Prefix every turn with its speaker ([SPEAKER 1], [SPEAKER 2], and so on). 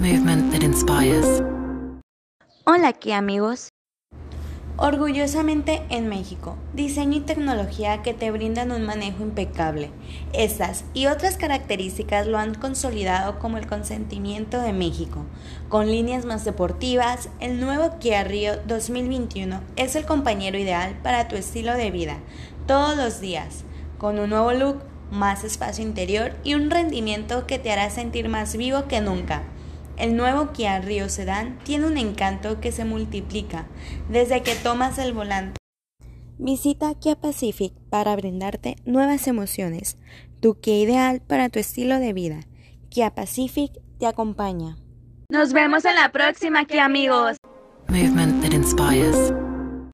[SPEAKER 1] Movement that inspires.
[SPEAKER 2] Hola aquí amigos.
[SPEAKER 3] Orgullosamente en México, diseño y tecnología que te brindan un manejo impecable. Estas y otras características lo han consolidado como el consentimiento de México. Con líneas más deportivas, el nuevo Kia Rio 2021 es el compañero ideal para tu estilo de vida, todos los días, con un nuevo look, más espacio interior y un rendimiento que te hará sentir más vivo que nunca. El nuevo Kia Rio Sedan tiene un encanto que se multiplica desde que tomas el volante. Visita Kia Pacific para brindarte nuevas emociones, tu Kia ideal para tu estilo de vida. Kia Pacific te acompaña.
[SPEAKER 2] Nos vemos en la próxima, Kia amigos.
[SPEAKER 1] Movement that inspires.